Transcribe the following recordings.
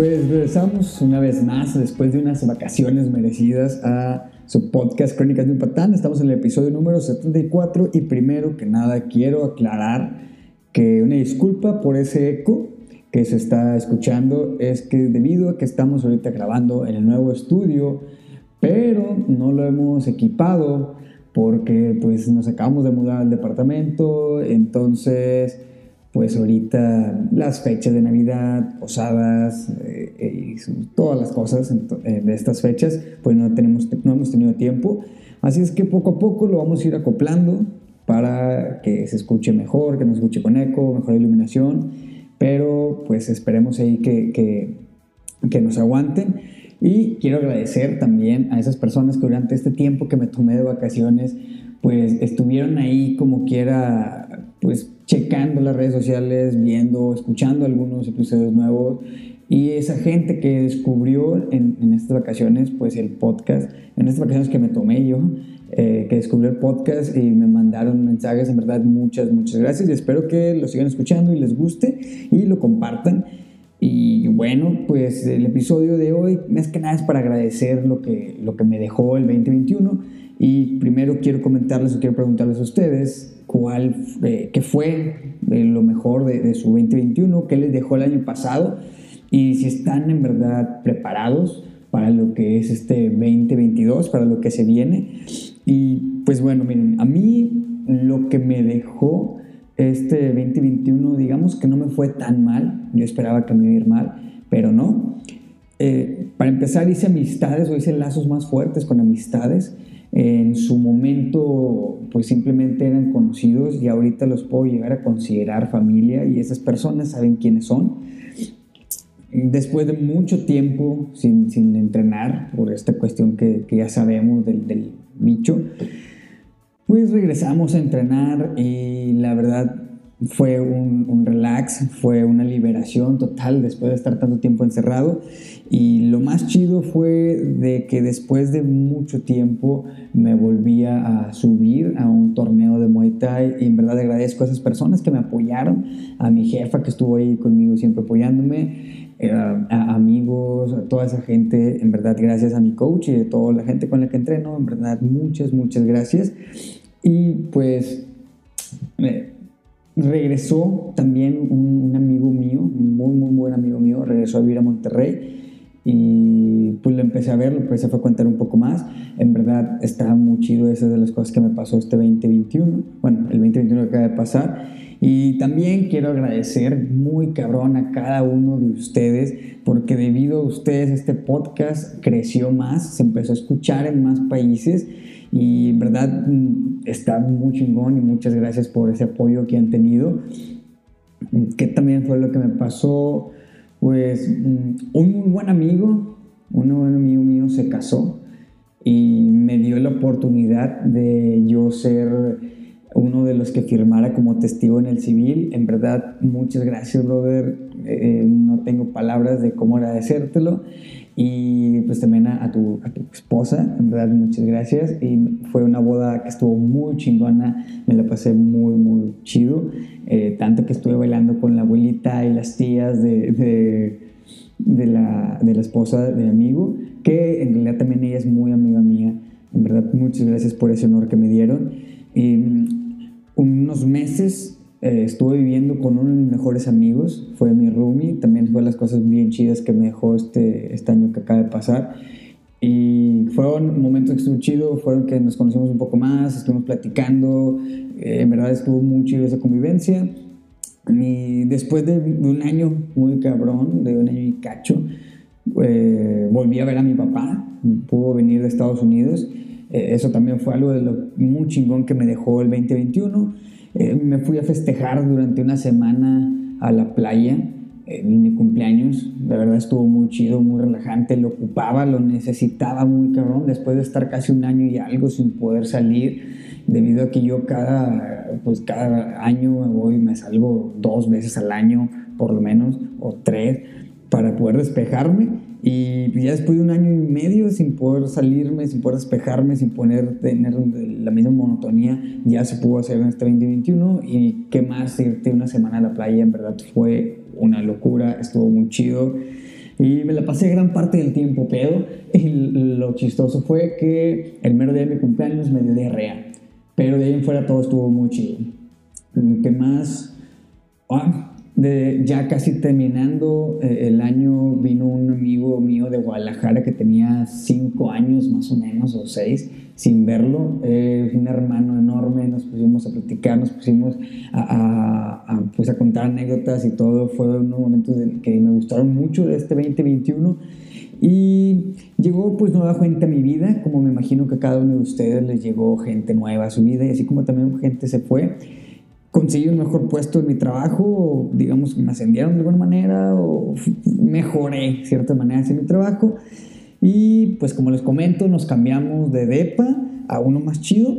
Pues regresamos una vez más después de unas vacaciones merecidas a su podcast Crónicas de un Patán. Estamos en el episodio número 74 y primero que nada quiero aclarar que una disculpa por ese eco que se está escuchando es que debido a que estamos ahorita grabando en el nuevo estudio, pero no lo hemos equipado porque pues nos acabamos de mudar al departamento, entonces pues ahorita las fechas de Navidad, posadas eh, y todas las cosas eh, de estas fechas, pues no, tenemos, no hemos tenido tiempo. Así es que poco a poco lo vamos a ir acoplando para que se escuche mejor, que nos escuche con eco, mejor iluminación, pero pues esperemos ahí que, que, que nos aguanten. Y quiero agradecer también a esas personas que durante este tiempo que me tomé de vacaciones, pues estuvieron ahí como quiera, pues checando las redes sociales, viendo, escuchando algunos episodios nuevos. Y esa gente que descubrió en, estas vacaciones, pues el podcast, en estas vacaciones que me tomé yo, eh, que descubrió el podcast y me mandaron mensajes, en verdad muchas, muchas gracias. Y espero que lo sigan escuchando y les guste y lo compartan. Y bueno, pues el episodio de hoy, más que nada es para agradecer lo que, lo que me dejó el 2021. Y primero quiero comentarles o quiero preguntarles a ustedes cuál, eh, qué fue lo mejor de, su 2021, qué les dejó el año pasado y si están en verdad preparados para lo que es este 2022, para lo que se viene. Y pues bueno, miren, a mí lo que me dejó este 2021, digamos que no me fue tan mal, yo esperaba que me iba a ir mal, pero no. Eh, para empezar hice amistades o hice lazos más fuertes con amistades en su momento pues simplemente eran conocidos y ahorita los puedo llegar a considerar familia y esas personas saben quiénes son. Después de mucho tiempo sin, sin entrenar por esta cuestión que, que ya sabemos del, del bicho, pues regresamos a entrenar y la verdad fue un, un, relax, fue una liberación total después de estar tanto tiempo encerrado. Y lo más chido fue de que después de mucho tiempo me volvía a subir a un torneo de Muay Thai y en verdad agradezco a esas personas que me apoyaron, a mi jefa que estuvo ahí conmigo siempre apoyándome, eh, a, amigos, a toda esa gente, en verdad gracias a mi coach y a toda la gente con la que entreno, en verdad muchas, muchas gracias. Y pues... Eh, regresó también un, amigo mío, muy, muy buen amigo mío, regresó a vivir a Monterrey y pues lo empecé a ver, lo empecé a contar un poco más. En verdad estaba muy chido, esa de las cosas que me pasó este 2021, bueno, el 2021 que acaba de pasar. Y también quiero agradecer muy cabrón a cada uno de ustedes, porque debido a ustedes este podcast creció más, se empezó a escuchar en más países y en verdad mm, está muy chingón y muchas gracias por ese apoyo que han tenido. Que también fue lo que me pasó, pues mm, un muy buen amigo, un buen amigo mío se casó y me dio la oportunidad de yo ser uno de los que firmara como testigo en el civil. En verdad, muchas gracias, brother. Eh, no tengo palabras de cómo agradecértelo. Y pues también a, tu, a, tu, esposa, en verdad, muchas gracias. Y fue una boda que estuvo muy chingona, me la pasé muy, muy chido. Eh, tanto que estuve bailando con la abuelita y las tías de, de, de, la, de la esposa de mi amigo, que en realidad también ella es muy amiga mía. En verdad, muchas gracias por ese honor que me dieron. Y mm, unos meses eh, estuve viviendo con uno de mis mejores amigos, fue mi roomie, también fue las cosas bien chidas que me dejó este, este año que acaba de pasar. Y fueron momentos que estuvo chido, fueron que nos conocimos un poco más, estuvimos platicando, eh, en verdad estuvo muy chido esa convivencia. Y después de, un año muy cabrón, de un año y cacho, eh, volví a ver a mi papá, pudo venir de Estados Unidos. eso también fue algo de lo muy chingón que me dejó el 2021 eh, me fui a festejar durante una semana a la playa en mi cumpleaños. La verdad estuvo muy chido, muy relajante. Lo ocupaba, lo necesitaba muy cabrón. Después de estar casi un año y algo sin poder salir, debido a que yo cada, pues cada año me voy, me salgo dos veces al año, por lo menos, o tres, para poder despejarme y ya después de un año y medio sin poder salirme, sin poder despejarme, sin poder tener la misma monotonía, ya se pudo hacer en este 2021. Y qué más irte una semana a la playa, en verdad fue una locura, estuvo muy chido. Y me la pasé gran parte del tiempo pedo. Y lo chistoso fue que el mero día de mi cumpleaños me dio diarrea. Pero de ahí en fuera todo estuvo muy chido. ¿Qué más? Ah, de, ya casi terminando eh, el año vino un amigo mío de Guadalajara que tenía cinco años más o menos o seis sin verlo, eh, un hermano enorme, nos pusimos a platicar, nos pusimos a, pues a contar anécdotas y todo, fue unos momentos que me gustaron mucho de este 2021 y llegó pues nueva gente a mi vida, como me imagino que a cada uno de ustedes les llegó gente nueva a su vida y así como también gente se fue conseguí un mejor puesto en mi trabajo, o digamos que me ascendieron de alguna manera, o mejoré de cierta manera en mi trabajo. Y pues como les comento, nos cambiamos de DEPA a uno más chido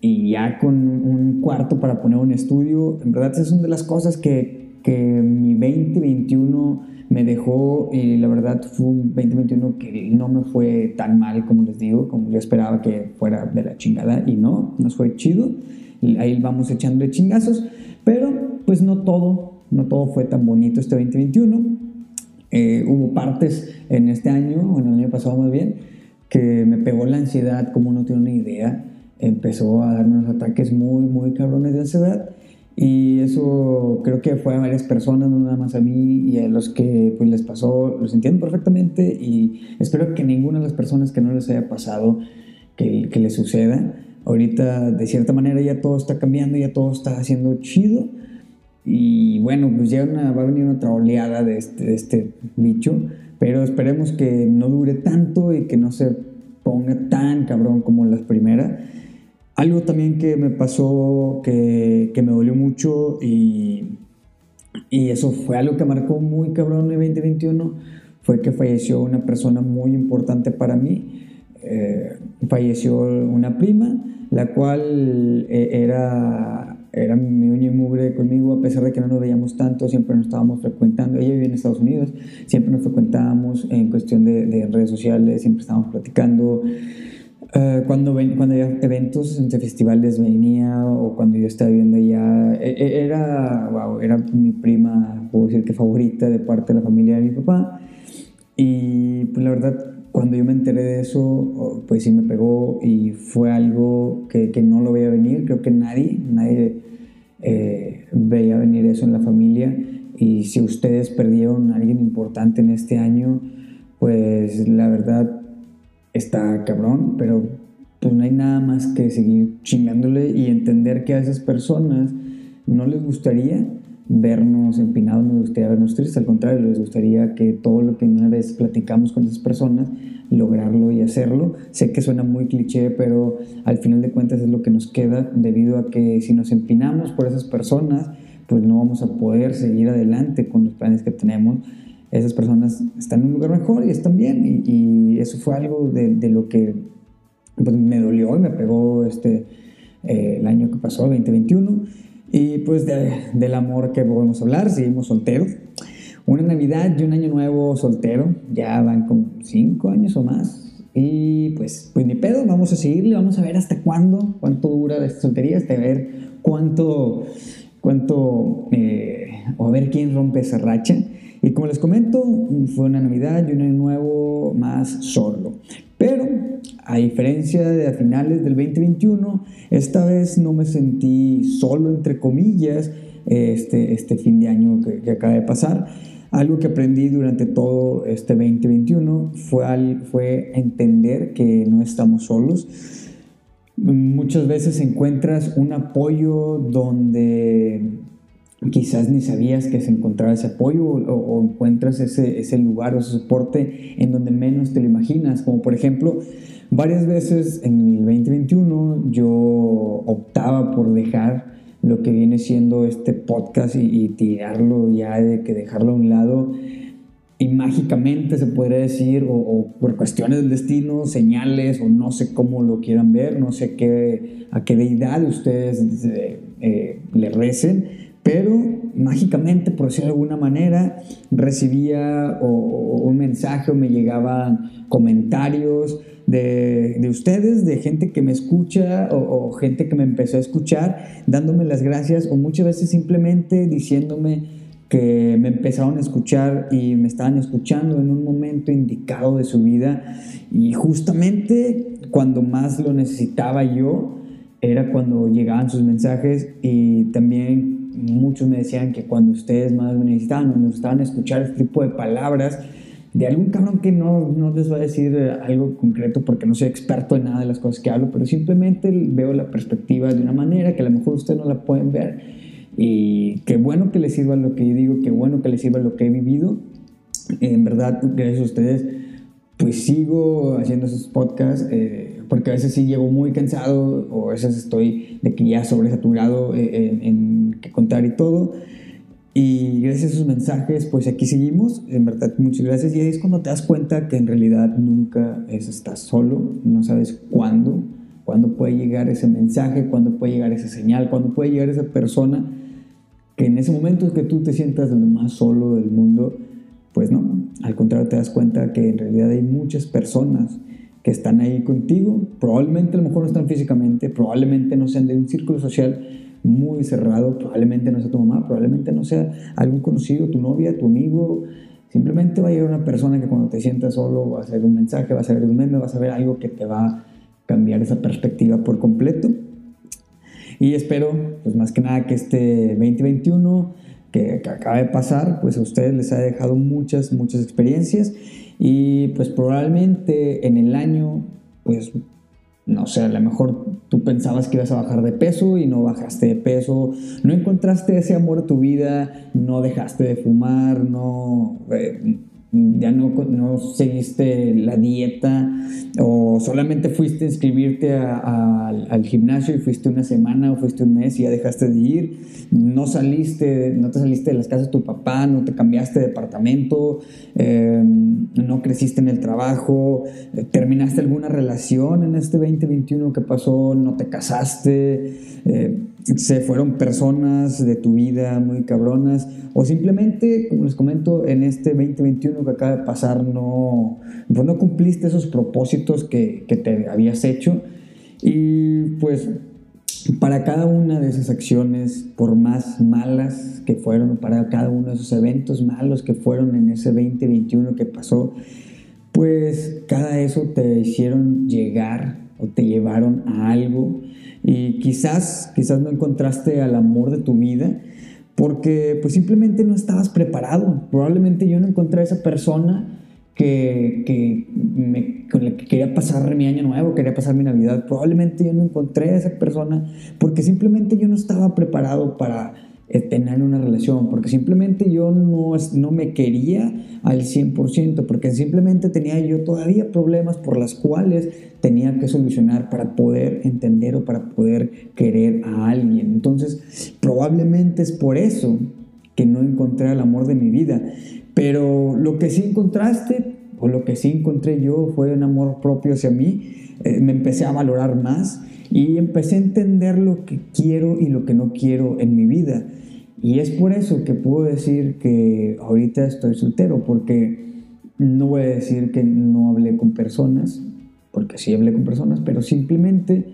y ya con un cuarto para poner un estudio. En verdad, es una de las cosas que, que mi 2021 me dejó y la verdad fue un 2021 que no me fue tan mal como les digo, como yo esperaba que fuera de la chingada y no, nos fue chido ahí vamos echando de chingazos, pero pues no todo, no todo fue tan bonito este 2021. Eh, hubo partes en este año, o en el año pasado más bien, que me pegó la ansiedad como no tiene una idea. Empezó a darme unos ataques muy, muy cabrones de ansiedad. Y eso creo que fue a varias personas, no nada más a mí y a los que pues, les pasó, los entiendo perfectamente y espero que ninguna de las personas que no les haya pasado que, que les suceda. Ahorita, de cierta manera, ya todo está cambiando, ya todo está haciendo chido. Y bueno, pues ya va a venir otra oleada de este, de este bicho. Pero esperemos que no dure tanto y que no se ponga tan cabrón como las primeras. Algo también que me pasó, que, que me dolió mucho y, y, eso fue algo que marcó muy cabrón el 2021, fue que falleció una persona muy importante para mí. Eh, falleció una prima la cual eh, era, era mi uña y mugre conmigo, a pesar de que no nos veíamos tanto, siempre nos estábamos frecuentando. Ella vivía en Estados Unidos, siempre nos frecuentábamos en cuestión de, redes sociales, siempre estábamos platicando. Uh, cuando, ven, cuando había eventos entre festivales venía o cuando yo estaba viendo allá, e, e, era, wow, era mi prima, puedo decir que favorita de parte de la familia de mi papá. Y pues la verdad cuando yo me enteré de eso, pues sí me pegó y fue algo que, que no lo veía venir. Creo que nadie, nadie eh, veía venir eso en la familia. Y si ustedes perdieron a alguien importante en este año, pues la verdad está cabrón, pero pues no hay nada más que seguir chingándole y entender que a esas personas no les gustaría vernos empinados, nos gustaría vernos tristes, al contrario, les gustaría que todo lo que una vez platicamos con esas personas, lograrlo y hacerlo. Sé que suena muy cliché, pero al final de cuentas es lo que nos queda debido a que si nos empinamos por esas personas, pues no vamos a poder seguir adelante con los planes que tenemos. Esas personas están en un lugar mejor y están bien y, eso fue algo de, de lo que pues, me dolió y me pegó este, eh, el año que pasó, 2021 y pues del amor que podemos hablar, seguimos solteros. Una Navidad y un Año Nuevo soltero, ya van como cinco años o más. Y pues, pues ni pedo, vamos a seguirle, vamos a ver hasta cuándo, cuánto dura esta soltería, hasta ver cuánto, cuánto, eh, o a ver quién rompe esa racha. Y como les comento, fue una Navidad y un Año Nuevo más solo. Pero, a diferencia de a finales del 2021, esta vez no me sentí solo, entre comillas, este, este fin de año que, acaba de pasar. Algo que aprendí durante todo este 2021 fue, fue entender que no estamos solos. Muchas veces encuentras un apoyo donde quizás ni sabías que se encontraba ese apoyo o, encuentras ese, ese, lugar o ese soporte en donde menos te lo imaginas. Como por ejemplo, varias veces en el 2021 yo optaba por dejar lo que viene siendo este podcast y, tirarlo ya de que dejarlo a un lado y mágicamente se podría decir, o, por cuestiones del destino, señales, o no sé cómo lo quieran ver, no sé qué, a qué deidad ustedes eh, eh, le recen, pero mágicamente, por decirlo de alguna manera, recibía un mensaje o me llegaban comentarios de, ustedes, de gente que me escucha o, gente que me empezó a escuchar, dándome las gracias o muchas veces simplemente diciéndome que me empezaron a escuchar y me estaban escuchando en un momento indicado de su vida. Y justamente cuando más lo necesitaba yo era cuando llegaban sus mensajes y también muchos me decían que cuando ustedes más me necesitaban o me gustaban escuchar este tipo de palabras de algún cabrón que no, no les va a decir algo concreto porque no soy experto en nada de las cosas que hablo, pero simplemente veo la perspectiva de una manera que a lo mejor ustedes no la pueden ver y qué bueno que les sirva lo que digo, qué bueno que les sirva lo que he vivido. En verdad, gracias a ustedes, pues sigo haciendo esos podcasts, eh, porque a veces sí llego muy cansado o a veces estoy de que ya sobresaturado eh, en, en que contar y todo. Y gracias a esos mensajes, pues aquí seguimos. En verdad, muchas gracias. Y ahí es cuando te das cuenta que en realidad nunca es, estás solo, no sabes cuándo, cuándo puede llegar ese mensaje, cuándo puede llegar esa señal, cuándo puede llegar esa persona que en ese momento es que tú te sientas lo más solo del mundo, pues no, al contrario te das cuenta que en realidad hay muchas personas que están ahí contigo, probablemente a lo mejor no están físicamente, probablemente no sean de un círculo social muy cerrado, probablemente no sea tu mamá, probablemente no sea algún conocido, tu novia, tu amigo, simplemente va a llegar una persona que cuando te sientas solo va a hacer un mensaje, va a ser un meme, va a saber algo que te va a cambiar esa perspectiva por completo. Y espero, pues más que nada, que este 2021 que, que acaba de pasar, pues a ustedes les ha dejado muchas, muchas experiencias y pues probablemente en el año, pues no sé, a lo mejor tú pensabas que ibas a bajar de peso y no bajaste de peso, no encontraste ese amor a tu vida, no dejaste de fumar, no, eh, ya no, no seguiste la dieta o solamente fuiste a inscribirte al gimnasio y fuiste una semana o fuiste un mes y ya dejaste de ir, no saliste, no te saliste de las casas de tu papá, no te cambiaste de departamento, eh, no creciste en el trabajo, terminaste alguna relación en este 2021 que pasó, no te casaste. Eh, se fueron personas de tu vida muy cabronas o simplemente, como les comento, en este 2021 que acaba de pasar no, pues no cumpliste esos propósitos que, que te habías hecho. Y pues para cada una de esas acciones, por más malas que fueron, para cada uno de esos eventos malos que fueron en ese 2021 que pasó, pues cada eso te hicieron llegar o te llevaron a algo y quizás, quizás no encontraste al amor de tu vida porque pues simplemente no estabas preparado. Probablemente yo no encontré a esa persona que, que me, con la que quería pasar mi año nuevo, quería pasar mi Navidad. Probablemente yo no encontré a esa persona porque simplemente yo no estaba preparado para tener una relación, porque simplemente yo no, no me quería al 100%, porque simplemente tenía yo todavía problemas por las cuales tenía que solucionar para poder entender o para poder querer a alguien. Entonces, probablemente es por eso que no encontré el amor de mi vida. Pero lo que sí encontraste, o lo que sí encontré yo, fue un amor propio hacia mí. Eh, me empecé a valorar más y empecé a entender lo que quiero y lo que no quiero en mi vida. Y es por eso que puedo decir que ahorita estoy soltero, porque no voy a decir que no hablé con personas, porque sí hablé con personas, pero simplemente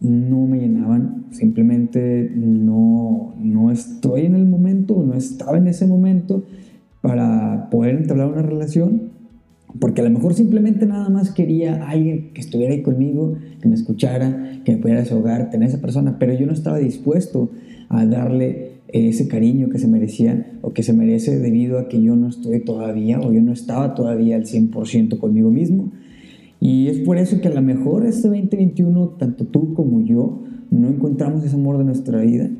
no me llenaban, simplemente no, no estoy en el momento, no estaba en ese momento para poder entablar una relación porque a lo mejor simplemente nada más quería alguien que estuviera ahí conmigo, que me escuchara, que me pudiera desahogar, tener esa persona, pero yo no estaba dispuesto a darle ese cariño que se merecía o que se merece debido a que yo no estoy todavía o yo no estaba todavía al 100% conmigo mismo. Y es por eso que a lo mejor este 2021, tanto tú como yo, no encontramos ese amor de nuestra vida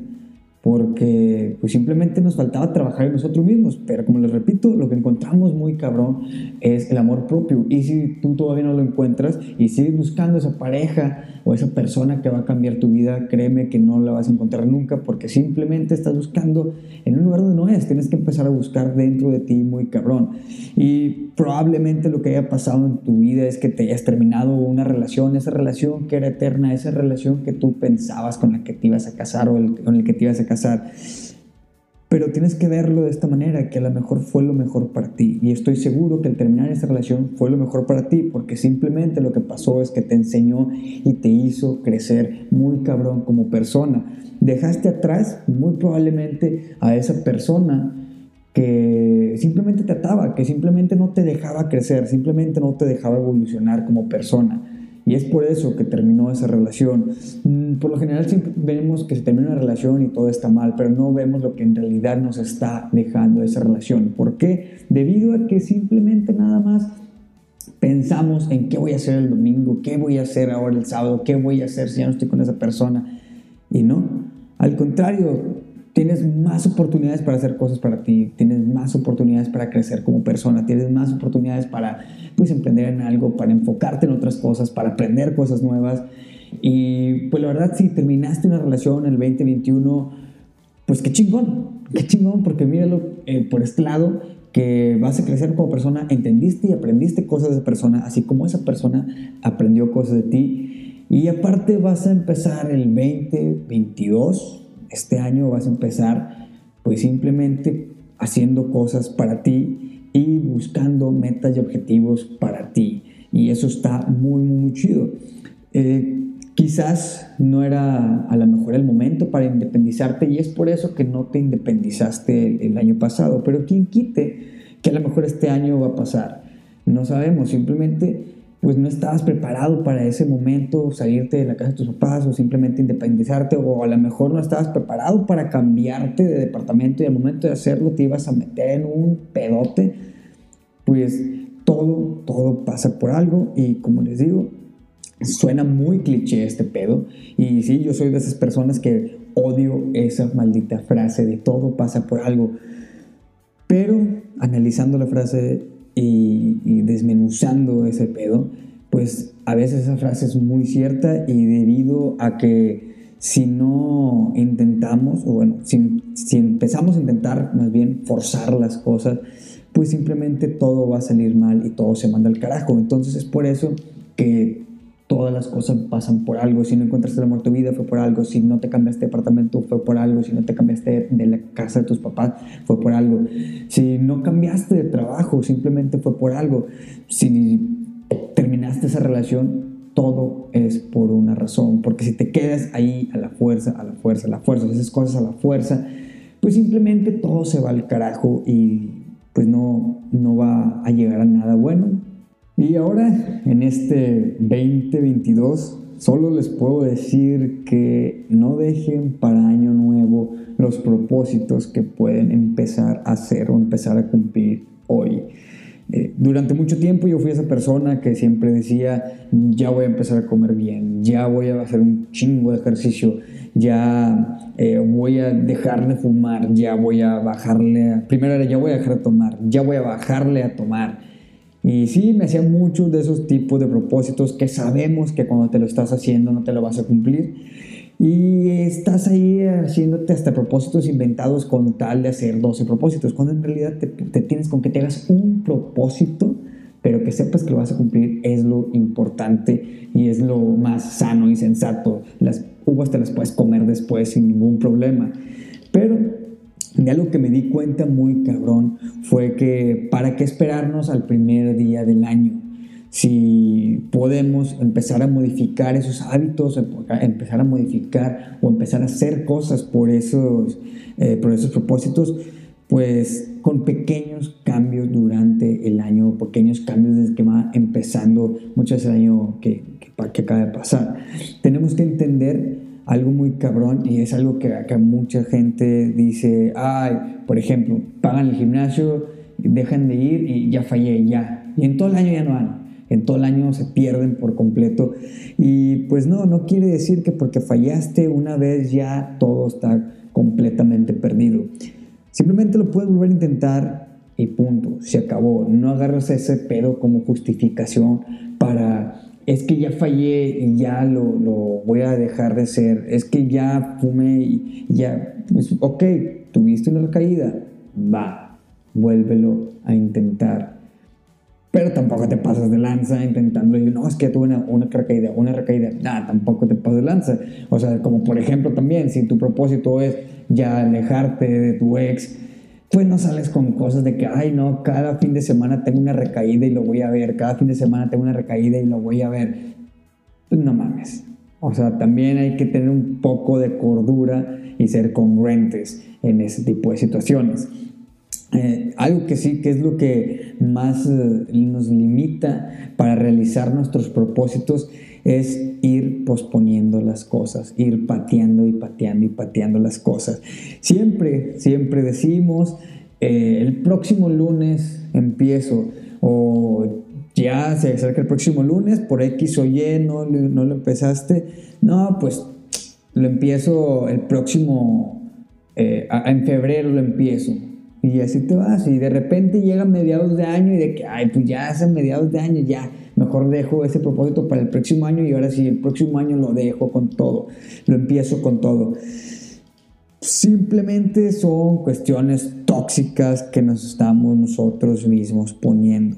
porque pues simplemente nos faltaba trabajar en nosotros mismos, pero como les repito, lo que encontramos muy cabrón es el amor propio. Y si tú todavía no lo encuentras y sigues buscando esa pareja o esa persona que va a cambiar tu vida, créeme que no la vas a encontrar nunca porque simplemente estás buscando en un lugar donde no es, tienes que empezar a buscar dentro de ti muy cabrón. Y probablemente lo que haya pasado en tu vida es que te hayas terminado una relación, esa relación que era eterna, esa relación que tú pensabas con la que te ibas a casar o con el que te ibas a casar. Pero tienes que verlo de esta manera, que a lo mejor fue lo mejor para ti. Y estoy seguro que el terminar esta relación fue lo mejor para ti, porque simplemente lo que pasó es que te enseñó y te hizo crecer muy cabrón como persona. Dejaste atrás muy probablemente a esa persona que simplemente te ataba, que simplemente no te dejaba crecer, simplemente no te dejaba evolucionar como persona. Y es por eso que terminó esa relación. Mm, por lo general siempre vemos que se termina una relación y todo está mal, pero no vemos lo que en realidad nos está dejando esa relación. ¿Por qué? Debido a que simplemente nada más pensamos en qué voy a hacer el domingo, qué voy a hacer ahora el sábado, qué voy a hacer si ya no estoy con esa persona. Y no, al contrario, tienes más oportunidades para hacer cosas para ti, tienes más oportunidades para crecer como persona, tienes más oportunidades para pues emprender en algo, para enfocarte en otras cosas, para aprender cosas nuevas. Y pues la verdad, si terminaste una relación en el 2021, pues qué chingón, qué chingón, porque míralo eh, por este lado, que vas a crecer como persona, entendiste y aprendiste cosas de esa persona, así como esa persona aprendió cosas de ti. Y aparte vas a empezar el 2022, este año vas a empezar pues simplemente haciendo cosas para ti y buscando metas y objetivos para ti. Y eso está muy, muy, chido. Eh, quizás no era a lo mejor el momento para independizarte y es por eso que no te independizaste el, año pasado, pero quien quite que a lo mejor este año va a pasar. No sabemos, simplemente pues no estabas preparado para ese momento, salirte de la casa de tus papás o simplemente independizarte o a lo mejor no estabas preparado para cambiarte de departamento y al momento de hacerlo te ibas a meter en un pedote, pues todo, todo pasa por algo y como les digo, Suena muy cliché este pedo. Y sí, yo soy de esas personas que odio esa maldita frase de todo pasa por algo. Pero analizando la frase y, desmenuzando ese pedo, pues a veces esa frase es muy cierta y debido a que si no intentamos, o bueno, si, empezamos a intentar más bien forzar las cosas, pues simplemente todo va a salir mal y todo se manda al carajo. Entonces es por eso que todas las cosas pasan por algo. Si no encontraste el amor de tu vida, fue por algo. Si no te cambiaste de departamento, fue por algo. Si no te cambiaste de la casa de tus papás, fue por algo. Si no cambiaste de trabajo, simplemente fue por algo. Si terminaste esa relación, todo es por una razón. Porque si te quedas ahí a la fuerza, a la fuerza, a la fuerza, haces cosas a la fuerza, pues simplemente todo se va al carajo y pues no, no va a llegar a nada bueno y ahora, en este 2022, solo les puedo decir que no dejen para año nuevo los propósitos que pueden empezar a hacer o empezar a cumplir hoy. Eh, durante mucho tiempo yo fui esa persona que siempre decía, ya voy a empezar a comer bien, ya voy a hacer un chingo de ejercicio, ya eh, voy a dejar de fumar, ya voy a bajarle, primero era ya voy a dejar de tomar, ya voy a bajarle a tomar y sí, me hacía muchos de esos tipos de propósitos que sabemos que cuando te lo estás haciendo no te lo vas a cumplir. Y estás ahí haciéndote hasta propósitos inventados con tal de hacer 12 propósitos, cuando en realidad te, te tienes con que te hagas un propósito, pero que sepas que lo vas a cumplir es lo importante y es lo más sano y sensato. Las uvas te las puedes comer después sin ningún problema. Pero de algo que me di cuenta muy cabrón fue que para qué esperarnos al primer día del año. Si podemos empezar a modificar esos hábitos, empezar a modificar o empezar a hacer cosas por esos, eh, por esos propósitos, pues con pequeños cambios durante el año, pequeños cambios desde que va empezando muchas veces el año que, que, que acaba de pasar. Tenemos que entender algo muy cabrón y es algo que acá mucha gente dice, ay, por ejemplo, pagan el gimnasio, dejan de ir y ya fallé, ya. Y en todo el año ya no van. En todo el año se pierden por completo. Y pues no, no quiere decir que porque fallaste una vez ya todo está completamente perdido. Simplemente lo puedes volver a intentar y punto, se acabó. No agarras ese pedo como justificación para es que ya fallé y ya lo, voy a dejar de ser, es que ya fumé y ya, pues, ok, tuviste una recaída, va, vuélvelo a intentar. Pero tampoco te pasas de lanza intentando, y no, es que tuve una, una recaída, una recaída, nada, tampoco te pasas de lanza. O sea, como por ejemplo también, si tu propósito es ya alejarte de tu ex, pues no sales con cosas de que, ay, no, cada fin de semana tengo una recaída y lo voy a ver, cada fin de semana tengo una recaída y lo voy a ver. Pues no mames. O sea, también hay que tener un poco de cordura y ser congruentes en ese tipo de situaciones. eh, algo que sí, que es lo que más eh, nos limita para realizar nuestros propósitos, es ir posponiendo las cosas, ir pateando y pateando y pateando las cosas. Siempre, siempre decimos, eh, el próximo lunes empiezo, o ya se acerca el próximo lunes, por X o Y no, no lo empezaste, no, pues lo empiezo el próximo, en febrero lo empiezo y así te vas. Y de repente llega mediados de año y de que, ay, pues ya es mediados de año, ya, mejor dejo ese propósito para el próximo año y ahora sí, el próximo año lo dejo con todo, lo empiezo con todo. Simplemente son cuestiones tóxicas que nos estamos nosotros mismos poniendo.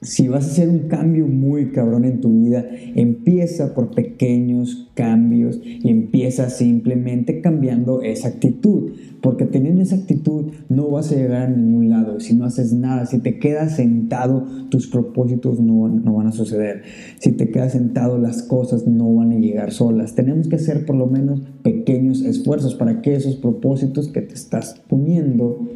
Si vas a hacer un cambio muy cabrón en tu vida, empieza por pequeños cambios y empieza simplemente cambiando esa actitud. Porque teniendo esa actitud no vas a llegar a ningún lado. Si no haces nada, si te quedas sentado, tus propósitos no, no van a suceder. Si te quedas sentado, las cosas no van a llegar solas. Tenemos que hacer por lo menos pequeños esfuerzos para que esos propósitos que te estás poniendo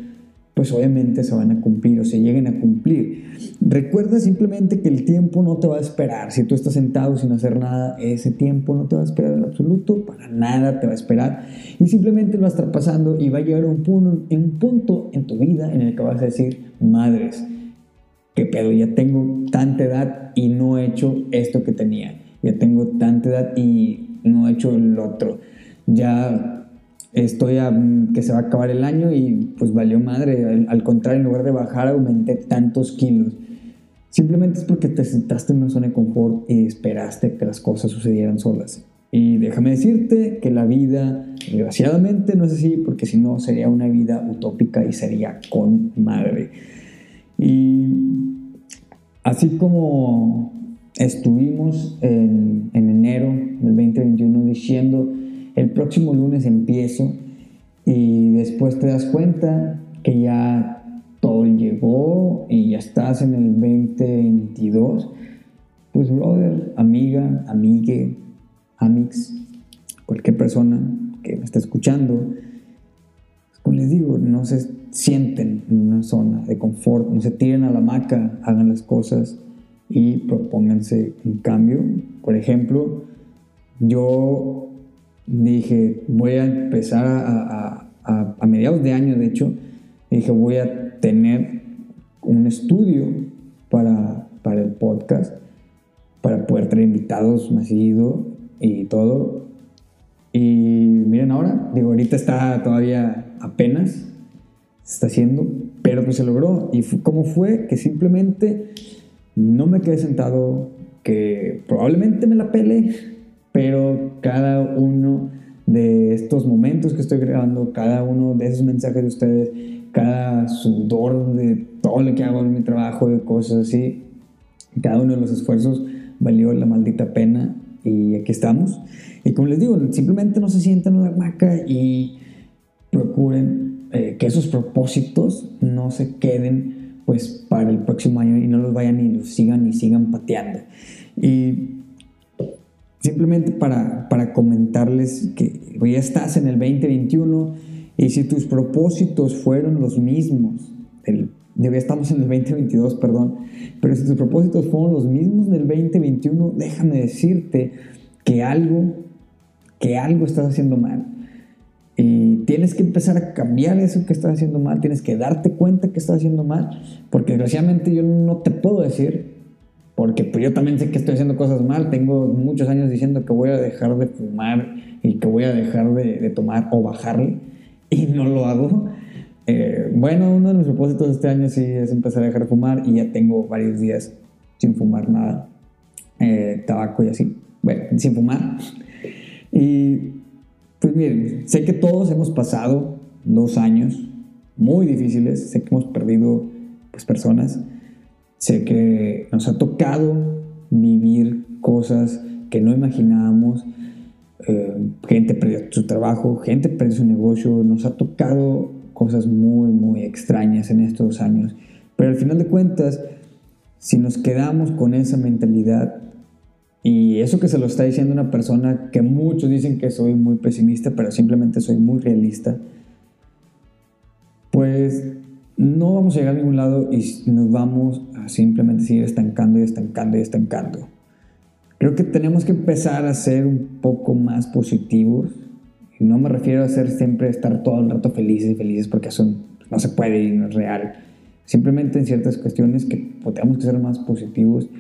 pues obviamente se van a cumplir o se lleguen a cumplir. Recuerda simplemente que el tiempo no te va a esperar. Si tú estás sentado sin hacer nada, ese tiempo no te va a esperar en absoluto, para nada te va a esperar. Y simplemente lo va a estar pasando y va a llegar un punto, un punto en tu vida en el que vas a decir, madres, qué pedo, ya tengo tanta edad y no he hecho esto que tenía. Ya tengo tanta edad y no he hecho el otro. Ya estoy a que se va a acabar el año y pues valió madre. Al, contrario, en lugar de bajar, aumenté tantos kilos. Simplemente es porque te sentaste en una zona de confort y esperaste que las cosas sucedieran solas. Y déjame decirte que la vida, desgraciadamente, no es así, porque si no sería una vida utópica y sería con madre. Y así como estuvimos en, en enero del 2021 diciendo el próximo lunes empiezo y después te das cuenta que ya todo llegó y ya estás en el 2022, pues brother, amiga, amigue, amix, cualquier persona que me esté escuchando, les digo, no se sienten en una zona de confort, no se tiren a la hamaca, hagan las cosas y propónganse un cambio. Por ejemplo, yo dije, voy a empezar a, a, mediados de año, de hecho, dije, voy a tener un estudio para, para el podcast, para poder traer invitados más seguido y todo. Y miren ahora, digo, ahorita está todavía apenas, se está haciendo, pero pues se logró. ¿Y cómo fue? Que simplemente no me quedé sentado, que probablemente me la pele, pero cada uno de estos momentos que estoy grabando, cada uno de esos mensajes de ustedes, cada sudor de todo lo que hago en mi trabajo, de cosas así, cada uno de los esfuerzos valió la maldita pena y aquí estamos. Y como les digo, simplemente no se sientan en la maca y procuren eh, que esos propósitos no se queden pues para el próximo año y no los vayan y los sigan y sigan pateando. Y Simplemente para, para comentarles que ya estás en el 2021 y si tus propósitos fueron los mismos, el, ya estamos en el 2022, perdón, pero si tus propósitos fueron los mismos del 2021, déjame decirte que algo, que algo estás haciendo mal. Y tienes que empezar a cambiar eso que estás haciendo mal, tienes que darte cuenta que estás haciendo mal, porque desgraciadamente yo no te puedo decir porque pues, yo también sé que estoy haciendo cosas mal, tengo muchos años diciendo que voy a dejar de fumar y que voy a dejar de, tomar o bajarle y no lo hago. Eh, bueno, uno de mis propósitos de este año sí es empezar a dejar de fumar y ya tengo varios días sin fumar nada, eh, tabaco y así, bueno, sin fumar. Y pues miren, sé que todos hemos pasado dos años muy difíciles, sé que hemos perdido pues, personas, Sé que nos ha tocado vivir cosas que no imaginábamos. Eh, gente perdió su trabajo, gente perdió su negocio. Nos ha tocado cosas muy, muy extrañas en estos años. Pero al final de cuentas, si nos quedamos con esa mentalidad, y eso que se lo está diciendo una persona que muchos dicen que soy muy pesimista, pero simplemente soy muy realista, pues no vamos a llegar a ningún lado y nos vamos simplemente seguir estancando y estancando y estancando. Creo que tenemos que empezar a ser un poco más positivos. Y no me refiero a ser siempre estar todo el rato felices y felices porque eso no se puede y no es real. Simplemente en ciertas cuestiones que tenemos que ser más positivos.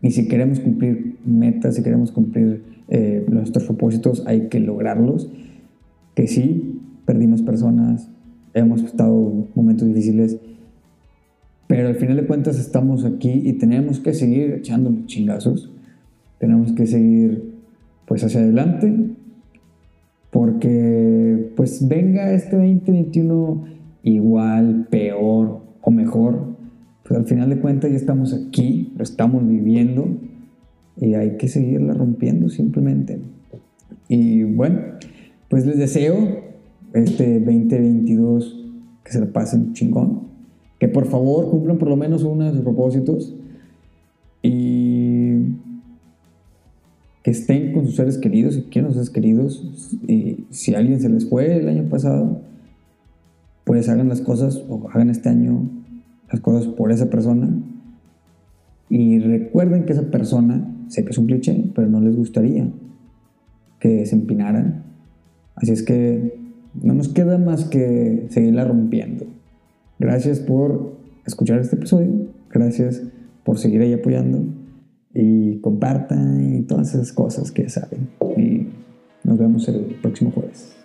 Y si queremos cumplir metas, si queremos cumplir eh, nuestros propósitos, hay que lograrlos. Que sí, perdimos personas, hemos estado momentos difíciles, pero al final de cuentas estamos aquí y tenemos que seguir echando los chingazos, tenemos que seguir pues hacia adelante, porque pues venga este 2021 igual, peor o mejor, pues al final de cuentas ya estamos aquí, lo estamos viviendo y hay que seguirla rompiendo simplemente. Y bueno, pues les deseo este 2022 que se la pasen chingón. Que por favor cumplan por lo menos uno de sus propósitos. Y que estén con sus seres queridos y quieran sus seres queridos. Y si alguien se les fue el año pasado, pues hagan las cosas o hagan este año las cosas por esa persona. Y recuerden que esa persona, sé que es un cliché, pero no les gustaría que se empinaran. Así es que no nos queda más que seguirla rompiendo. Gracias por escuchar este episodio, gracias por seguir ahí apoyando y compartan y todas esas cosas que saben. Y nos vemos el próximo jueves.